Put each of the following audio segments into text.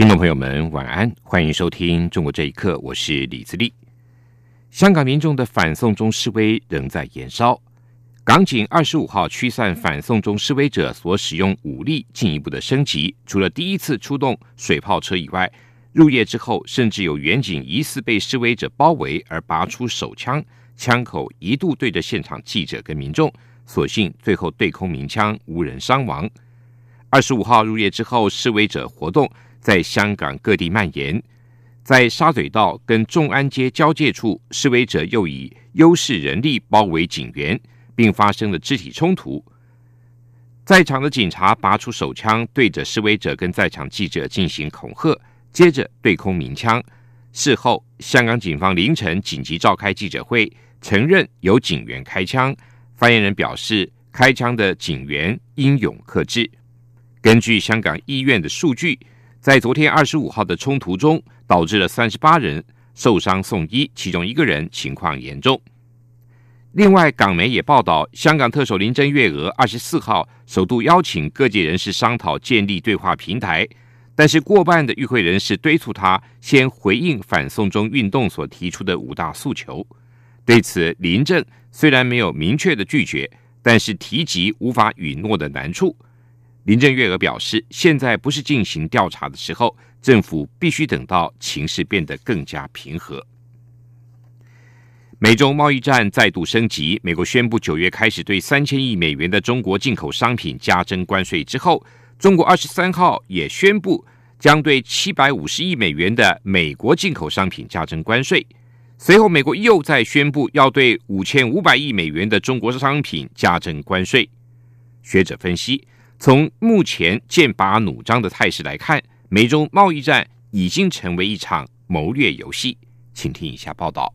听众朋友们，晚安，欢迎收听《中国这一刻》，我是李自立。香港民众的反送中示威仍在延烧，港警二十五号驱散反送中示威者所使用武力进一步的升级，除了第一次出动水炮车以外，入夜之后，甚至有远警疑似被示威者包围而拔出手枪，枪口一度对着现场记者跟民众，所幸最后对空鸣枪，无人伤亡。二十五号入夜之后，示威者活动。在香港各地蔓延，在沙嘴道跟众安街交界处，示威者又以优势人力包围警员，并发生了肢体冲突。在场的警察拔出手枪，对着示威者跟在场记者进行恐吓，接着对空鸣枪。事后，香港警方凌晨紧急召开记者会，承认有警员开枪。发言人表示，开枪的警员英勇克制。根据香港医院的数据。在昨天二十五号的冲突中，导致了三十八人受伤送医，其中一个人情况严重。另外，港媒也报道，香港特首林郑月娥二十四号首度邀请各界人士商讨建立对话平台，但是过半的与会人士敦促他先回应反送中运动所提出的五大诉求。对此，林郑虽然没有明确的拒绝，但是提及无法允诺的难处。林郑月娥表示，现在不是进行调查的时候，政府必须等到情势变得更加平和。美中贸易战再度升级，美国宣布九月开始对三千亿美元的中国进口商品加征关税之后，中国二十三号也宣布将对七百五十亿美元的美国进口商品加征关税。随后，美国又在宣布要对五千五百亿美元的中国商品加征关税。学者分析。从目前剑拔弩张的态势来看，美中贸易战已经成为一场谋略游戏。请听以下报道：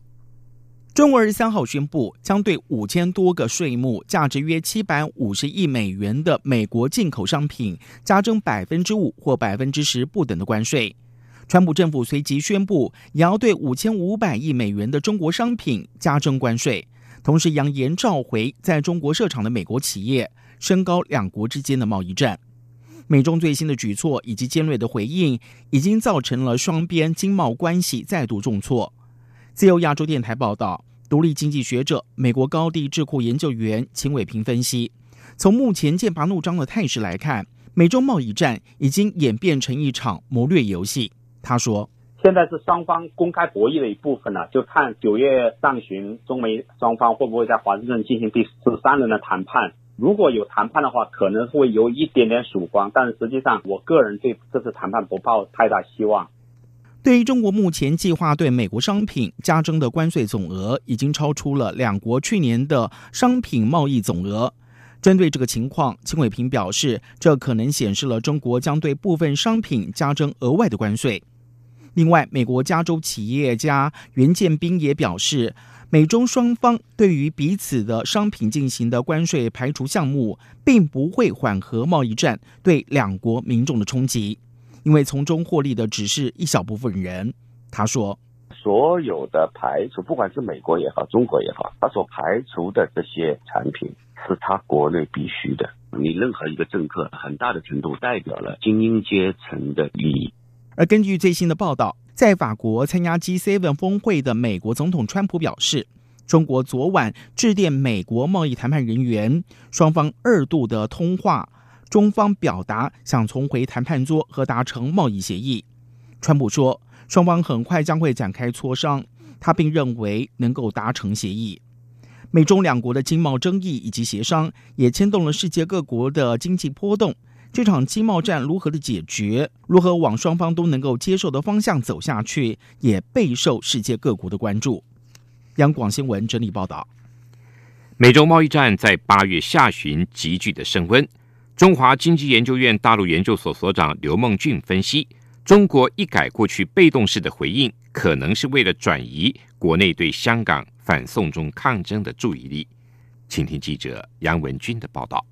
中国二十三号宣布，将对五千多个税目、价值约七百五十亿美元的美国进口商品加征百分之五或百分之十不等的关税。川普政府随即宣布，也要对五千五百亿美元的中国商品加征关税，同时扬言召回在中国设厂的美国企业。升高两国之间的贸易战，美中最新的举措以及尖锐的回应，已经造成了双边经贸关系再度重挫。自由亚洲电台报道，独立经济学者、美国高地智库研究员秦伟平分析，从目前剑拔弩张的态势来看，美中贸易战已经演变成一场谋略游戏。他说：“现在是双方公开博弈的一部分了，就看九月上旬中美双方会不会在华盛顿进行第十三轮的谈判。”如果有谈判的话，可能会有一点点曙光，但是实际上，我个人对这次谈判不抱太大希望。对于中国目前计划对美国商品加征的关税总额，已经超出了两国去年的商品贸易总额。针对这个情况，秦伟平表示，这可能显示了中国将对部分商品加征额外的关税。另外，美国加州企业家袁建斌也表示。美中双方对于彼此的商品进行的关税排除项目，并不会缓和贸易战对两国民众的冲击，因为从中获利的只是一小部分人。他说：“所有的排除，不管是美国也好，中国也好，他所排除的这些产品是他国内必须的。你任何一个政客，很大的程度代表了精英阶层的利益。”而根据最新的报道。在法国参加 G7 峰会的美国总统川普表示，中国昨晚致电美国贸易谈判人员，双方二度的通话，中方表达想重回谈判桌和达成贸易协议。川普说，双方很快将会展开磋商，他并认为能够达成协议。美中两国的经贸争议以及协商，也牵动了世界各国的经济波动。这场经贸战如何的解决，如何往双方都能够接受的方向走下去，也备受世界各国的关注。央广新闻整理报道：美洲贸易战在八月下旬急剧的升温。中华经济研究院大陆研究所所长刘梦俊分析，中国一改过去被动式的回应，可能是为了转移国内对香港反送中抗争的注意力。请听记者杨文军的报道。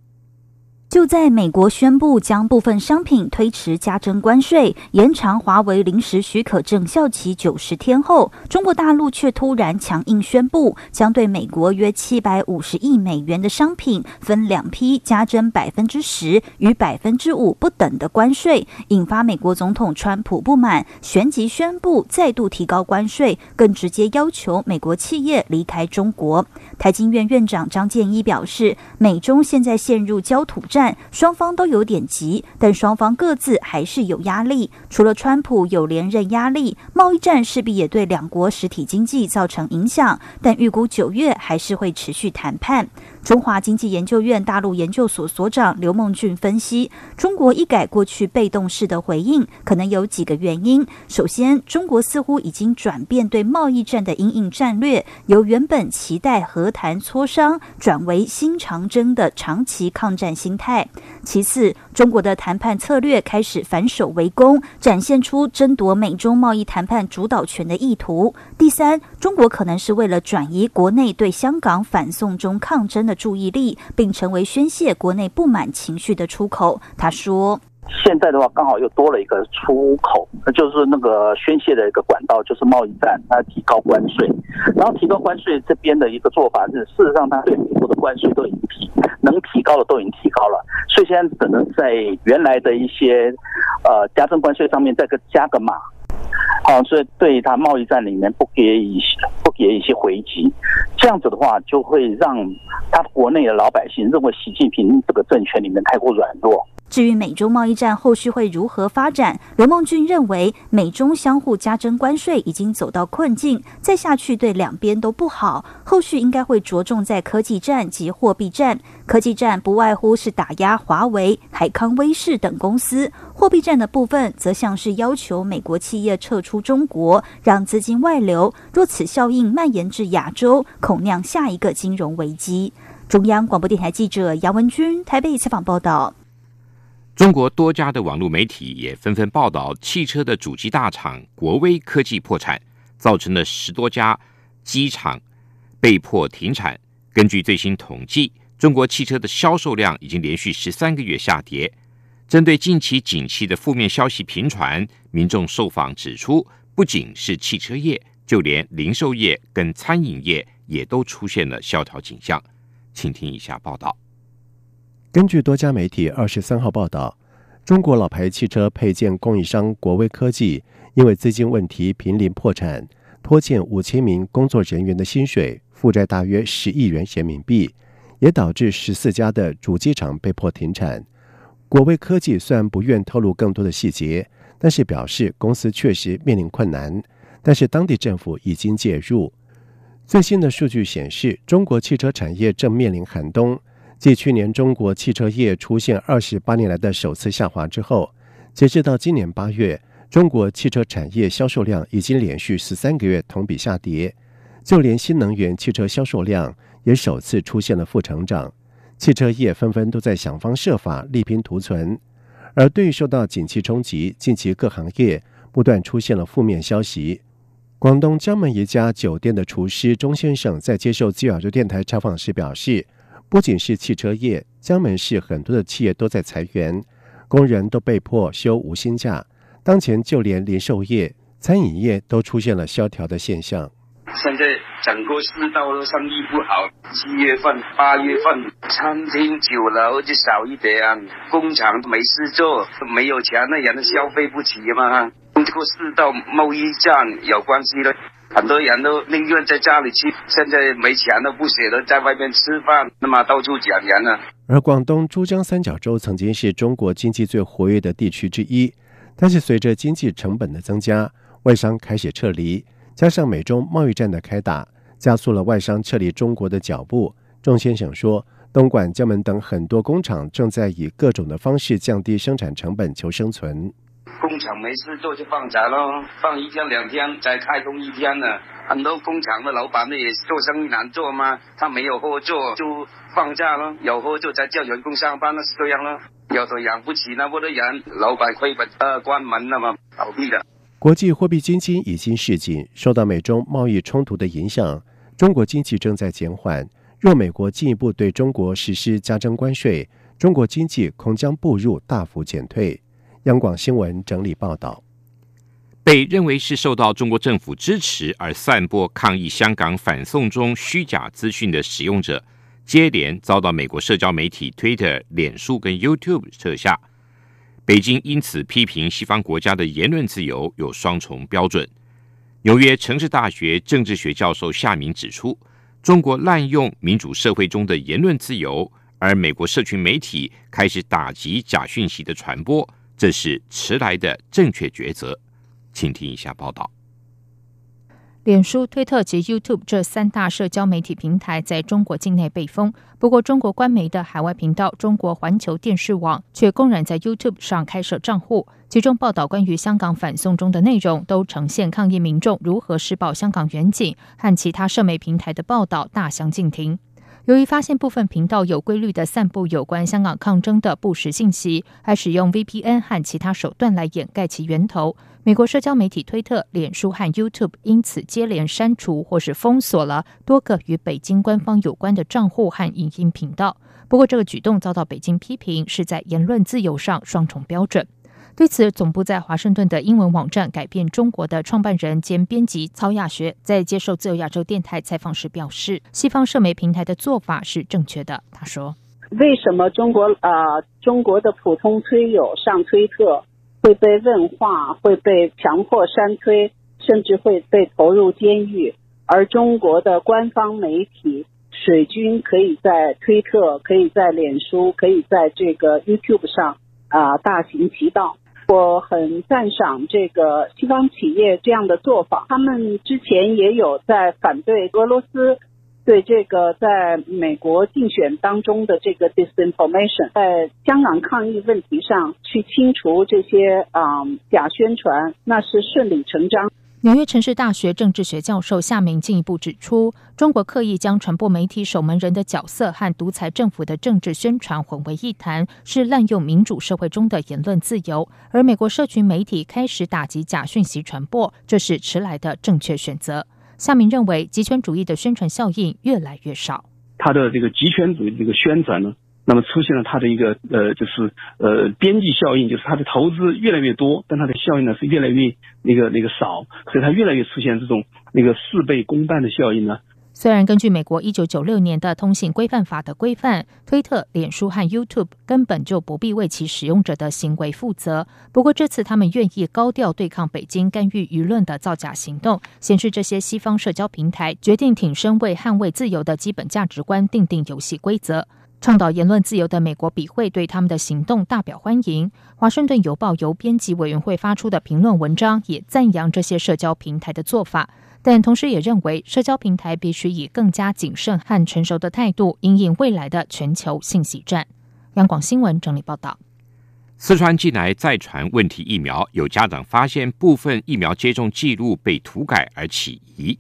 就在美国宣布将部分商品推迟加征关税、延长华为临时许可证效期九十天后，中国大陆却突然强硬宣布，将对美国约七百五十亿美元的商品分两批加征百分之十与百分之五不等的关税，引发美国总统川普不满，旋即宣布再度提高关税，更直接要求美国企业离开中国。台经院院长张建一表示，美中现在陷入焦土战。双方都有点急，但双方各自还是有压力。除了川普有连任压力，贸易战势必也对两国实体经济造成影响。但预估九月还是会持续谈判。中华经济研究院大陆研究所所长刘梦俊分析，中国一改过去被动式的回应，可能有几个原因。首先，中国似乎已经转变对贸易战的阴影战略，由原本期待和谈磋商，转为新长征的长期抗战心态。其次，中国的谈判策略开始反守为攻，展现出争夺美中贸易谈判主导权的意图。第三，中国可能是为了转移国内对香港反送中抗争的。注意力，并成为宣泄国内不满情绪的出口。他说：“现在的话，刚好又多了一个出口，那就是那个宣泄的一个管道，就是贸易战。它提高关税，然后提高关税这边的一个做法是，事实上，它对美国的关税都已经提，能提高的都已经提高了，所以现在只能在原来的一些呃加征关税上面再个加个码。”啊，所以对他贸易战里面不给一些不给一些回击，这样子的话，就会让他国内的老百姓认为习近平这个政权里面太过软弱。至于美中贸易战后续会如何发展，刘梦俊认为，美中相互加征关税已经走到困境，再下去对两边都不好。后续应该会着重在科技战及货币战。科技战不外乎是打压华为、海康威视等公司；货币战的部分则像是要求美国企业撤出中国，让资金外流。若此效应蔓延至亚洲，恐酿下一个金融危机。中央广播电台记者杨文君台北采访报道。中国多家的网络媒体也纷纷报道，汽车的主机大厂国威科技破产，造成了十多家机厂被迫停产。根据最新统计，中国汽车的销售量已经连续十三个月下跌。针对近期景气的负面消息频传，民众受访指出，不仅是汽车业，就连零售业跟餐饮业也都出现了萧条景象。请听以下报道。根据多家媒体二十三号报道，中国老牌汽车配件供应商国威科技因为资金问题濒临破产，拖欠五千名工作人员的薪水，负债大约十亿元人民币，也导致十四家的主机厂被迫停产。国威科技虽然不愿透露更多的细节，但是表示公司确实面临困难，但是当地政府已经介入。最新的数据显示，中国汽车产业正面临寒冬。继去年中国汽车业出现二十八年来的首次下滑之后，截至到今年八月，中国汽车产业销售量已经连续十三个月同比下跌，就连新能源汽车销售量也首次出现了负成长。汽车业纷纷都在想方设法力拼图存，而对于受到景气冲击，近期各行业不断出现了负面消息。广东江门一家酒店的厨师钟先生在接受自由亚洲电台采访时表示。不仅是汽车业，江门市很多的企业都在裁员，工人都被迫休无薪假。当前就连零售业、餐饮业都出现了萧条的现象。现在整个市道都生意不好，七月份、八月份，餐厅、酒楼就少一点，工厂没事做，没有钱的人消费不起嘛。跟这个世道贸易战有关系的。很多人都宁愿在家里吃，现在没钱都不舍得在外面吃饭，那么到处讲人呢。而广东珠江三角洲曾经是中国经济最活跃的地区之一，但是随着经济成本的增加，外商开始撤离，加上美中贸易战的开打，加速了外商撤离中国的脚步。仲先生说，东莞、江门等很多工厂正在以各种的方式降低生产成本求生存。工厂没事做就放假喽，放一天两天再开工一天呢。很多工厂的老板呢也是做生意难做嘛，他没有货做就放假咯，有货做才叫员工上班，那是这样咯。有的养不起那么多人，老板亏本呃关门了嘛，倒闭的。国际货币基金已经示警，受到美中贸易冲突的影响，中国经济正在减缓。若美国进一步对中国实施加征关税，中国经济恐将步入大幅减退。央广新闻整理报道。被认为是受到中国政府支持而散播抗议香港反送中虚假资讯的使用者，接连遭到美国社交媒体 Twitter、脸书跟 YouTube 撤下。北京因此批评西方国家的言论自由有双重标准。纽约城市大学政治学教授夏明指出，中国滥用民主社会中的言论自由，而美国社群媒体开始打击假讯息的传播，这是迟来的正确抉择。请听一下报道。脸书、推特及 YouTube 这三大社交媒体平台在中国境内被封，不过中国官媒的海外频道中国环球电视网却公然在 YouTube 上开设账户，其中报道关于香港反送中的内容都呈现抗议民众如何施暴香港远景，和其他社媒平台的报道大相径庭。由于发现部分频道有规律的散布有关香港抗争的不实信息，还使用 VPN 和其他手段来掩盖其源头。美国社交媒体推特、脸书和 YouTube 因此接连删除或是封锁了多个与北京官方有关的账户和影音频道。不过，这个举动遭到北京批评是在言论自由上双重标准。对此，总部在华盛顿的英文网站“改变中国”的创办人兼编辑曹亚学在接受自由亚洲电台采访时表示：“西方社媒平台的做法是正确的。”他说：“为什么中国啊，中国的普通推友上推特？”会被问话，会被强迫删推，甚至会被投入监狱。而中国的官方媒体水军可以在推特、可以在脸书、可以在这个 YouTube 上啊大行其道。我很赞赏这个西方企业这样的做法，他们之前也有在反对俄罗斯。对这个在美国竞选当中的这个 disinformation，在香港抗议问题上去清除这些啊假宣传，那是顺理成章。纽约城市大学政治学教授夏明进一步指出，中国刻意将传播媒体守门人的角色和独裁政府的政治宣传混为一谈，是滥用民主社会中的言论自由。而美国社群媒体开始打击假讯息传播，这是迟来的正确选择。夏明认为，极权主义的宣传效应越来越少。他的这个极权主义这个宣传呢，那么出现了它的一个呃，就是呃边际效应，就是它的投资越来越多，但它的效应呢是越来越那个那个少，所以它越来越出现这种那个事倍功半的效应呢。虽然根据美国一九九六年的通信规范法的规范，推特、脸书和 YouTube 根本就不必为其使用者的行为负责。不过这次他们愿意高调对抗北京干预舆论的造假行动，显示这些西方社交平台决定挺身为捍卫自由的基本价值观定定游戏规则。倡导言论自由的美国笔会对他们的行动大表欢迎。华盛顿邮报由编辑委员会发出的评论文章也赞扬这些社交平台的做法。但同时也认为，社交平台必须以更加谨慎和成熟的态度，应应未来的全球信息战。央广新闻整理报道：四川近来再传问题疫苗，有家长发现部分疫苗接种记录被涂改而起疑。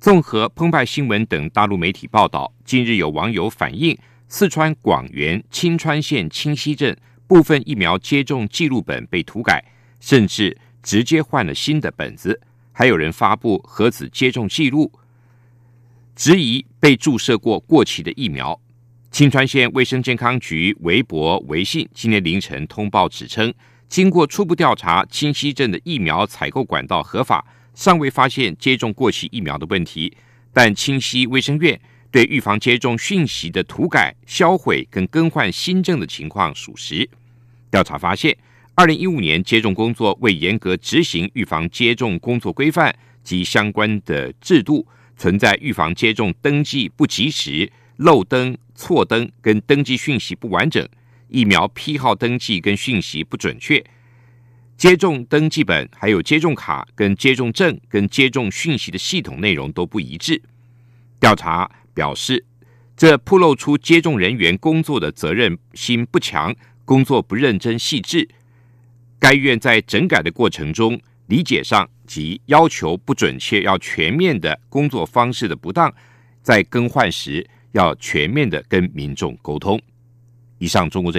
综合澎湃新闻等大陆媒体报道，近日有网友反映，四川广元青川县清溪镇部分疫苗接种记录本被涂改，甚至直接换了新的本子。还有人发布核子接种记录，质疑被注射过过期的疫苗。青川县卫生健康局微博、微信今天凌晨通报指称，经过初步调查，清溪镇的疫苗采购管道合法，尚未发现接种过期疫苗的问题。但清溪卫生院对预防接种讯息的涂改、销毁跟更换新政的情况属实。调查发现。二零一五年接种工作未严格执行预防接种工作规范及相关的制度，存在预防接种登记不及时、漏登、错登跟登记讯息不完整、疫苗批号登记跟讯息不准确、接种登记本还有接种卡跟接种证跟接种讯息的系统内容都不一致。调查表示，这暴露出接种人员工作的责任心不强，工作不认真细致。该院在整改的过程中，理解上及要求不准确，要全面的工作方式的不当，在更换时要全面的跟民众沟通。以上，中国这。